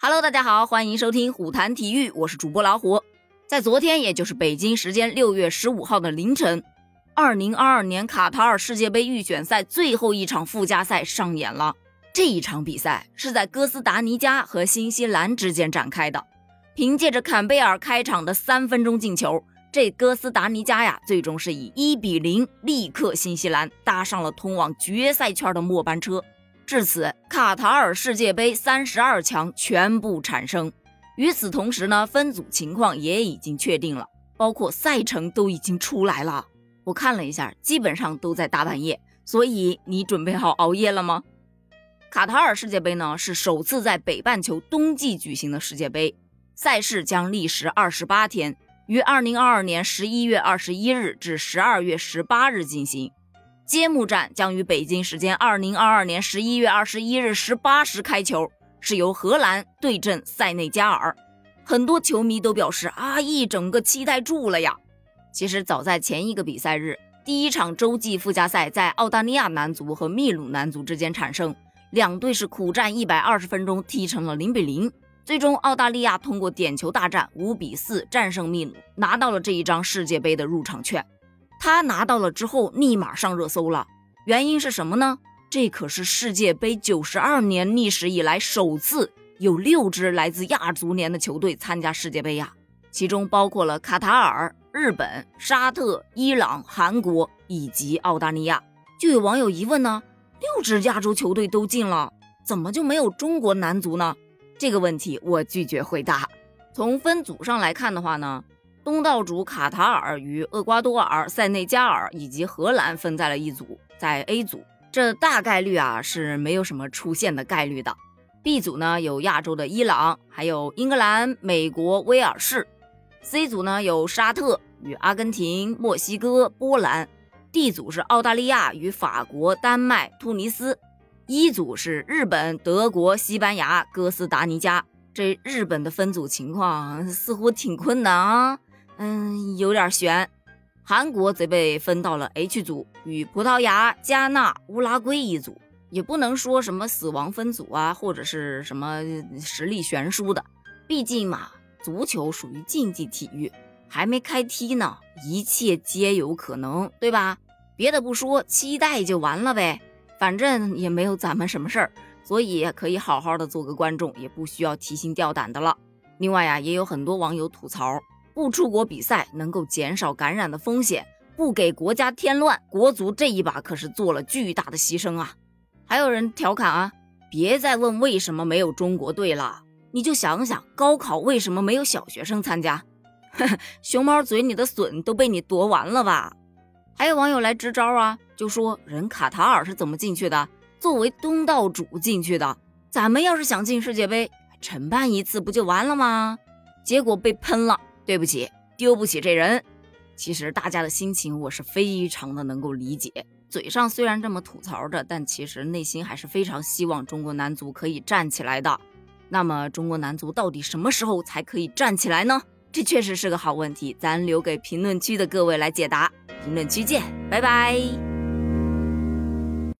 Hello，大家好，欢迎收听虎谈体育，我是主播老虎。在昨天，也就是北京时间六月十五号的凌晨，二零二二年卡塔尔世界杯预选赛最后一场附加赛上演了。这一场比赛是在哥斯达黎加和新西兰之间展开的。凭借着坎贝尔开场的三分钟进球，这哥斯达黎加呀，最终是以一比零力克新西兰，搭上了通往决赛圈的末班车。至此，卡塔尔世界杯三十二强全部产生。与此同时呢，分组情况也已经确定了，包括赛程都已经出来了。我看了一下，基本上都在大半夜。所以你准备好熬夜了吗？卡塔尔世界杯呢，是首次在北半球冬季举行的世界杯，赛事将历时二十八天，于二零二二年十一月二十一日至十二月十八日进行。揭幕战将于北京时间二零二二年十一月二十一日十八时开球，是由荷兰对阵塞内加尔。很多球迷都表示啊，一整个期待住了呀。其实早在前一个比赛日，第一场洲际附加赛在澳大利亚男足和秘鲁男足之间产生，两队是苦战一百二十分钟，踢成了零比零。最终澳大利亚通过点球大战五比四战胜秘鲁，拿到了这一张世界杯的入场券。他拿到了之后，立马上热搜了。原因是什么呢？这可是世界杯九十二年历史以来首次有六支来自亚足联的球队参加世界杯呀，其中包括了卡塔尔、日本、沙特、伊朗、韩国以及澳大利亚。就有网友疑问呢：六支亚洲球队都进了，怎么就没有中国男足呢？这个问题我拒绝回答。从分组上来看的话呢？东道主卡塔尔与厄瓜多尔、塞内加尔以及荷兰分在了一组，在 A 组，这大概率啊是没有什么出现的概率的。B 组呢有亚洲的伊朗，还有英格兰、美国、威尔士。C 组呢有沙特与阿根廷、墨西哥、波兰。D 组是澳大利亚与法国、丹麦、突尼斯。E 组是日本、德国、西班牙、哥斯达黎加。这日本的分组情况似乎挺困难啊。嗯，有点悬。韩国则被分到了 H 组，与葡萄牙、加纳、乌拉圭一组，也不能说什么死亡分组啊，或者是什么实力悬殊的。毕竟嘛，足球属于竞技体育，还没开踢呢，一切皆有可能，对吧？别的不说，期待就完了呗。反正也没有咱们什么事儿，所以可以好好的做个观众，也不需要提心吊胆的了。另外呀，也有很多网友吐槽。不出国比赛能够减少感染的风险，不给国家添乱，国足这一把可是做了巨大的牺牲啊！还有人调侃啊，别再问为什么没有中国队了，你就想想高考为什么没有小学生参加？熊猫嘴里的笋都被你夺完了吧？还有网友来支招啊，就说人卡塔尔是怎么进去的？作为东道主进去的，咱们要是想进世界杯，承办一次不就完了吗？结果被喷了。对不起，丢不起这人。其实大家的心情我是非常的能够理解，嘴上虽然这么吐槽着，但其实内心还是非常希望中国男足可以站起来的。那么中国男足到底什么时候才可以站起来呢？这确实是个好问题，咱留给评论区的各位来解答。评论区见，拜拜。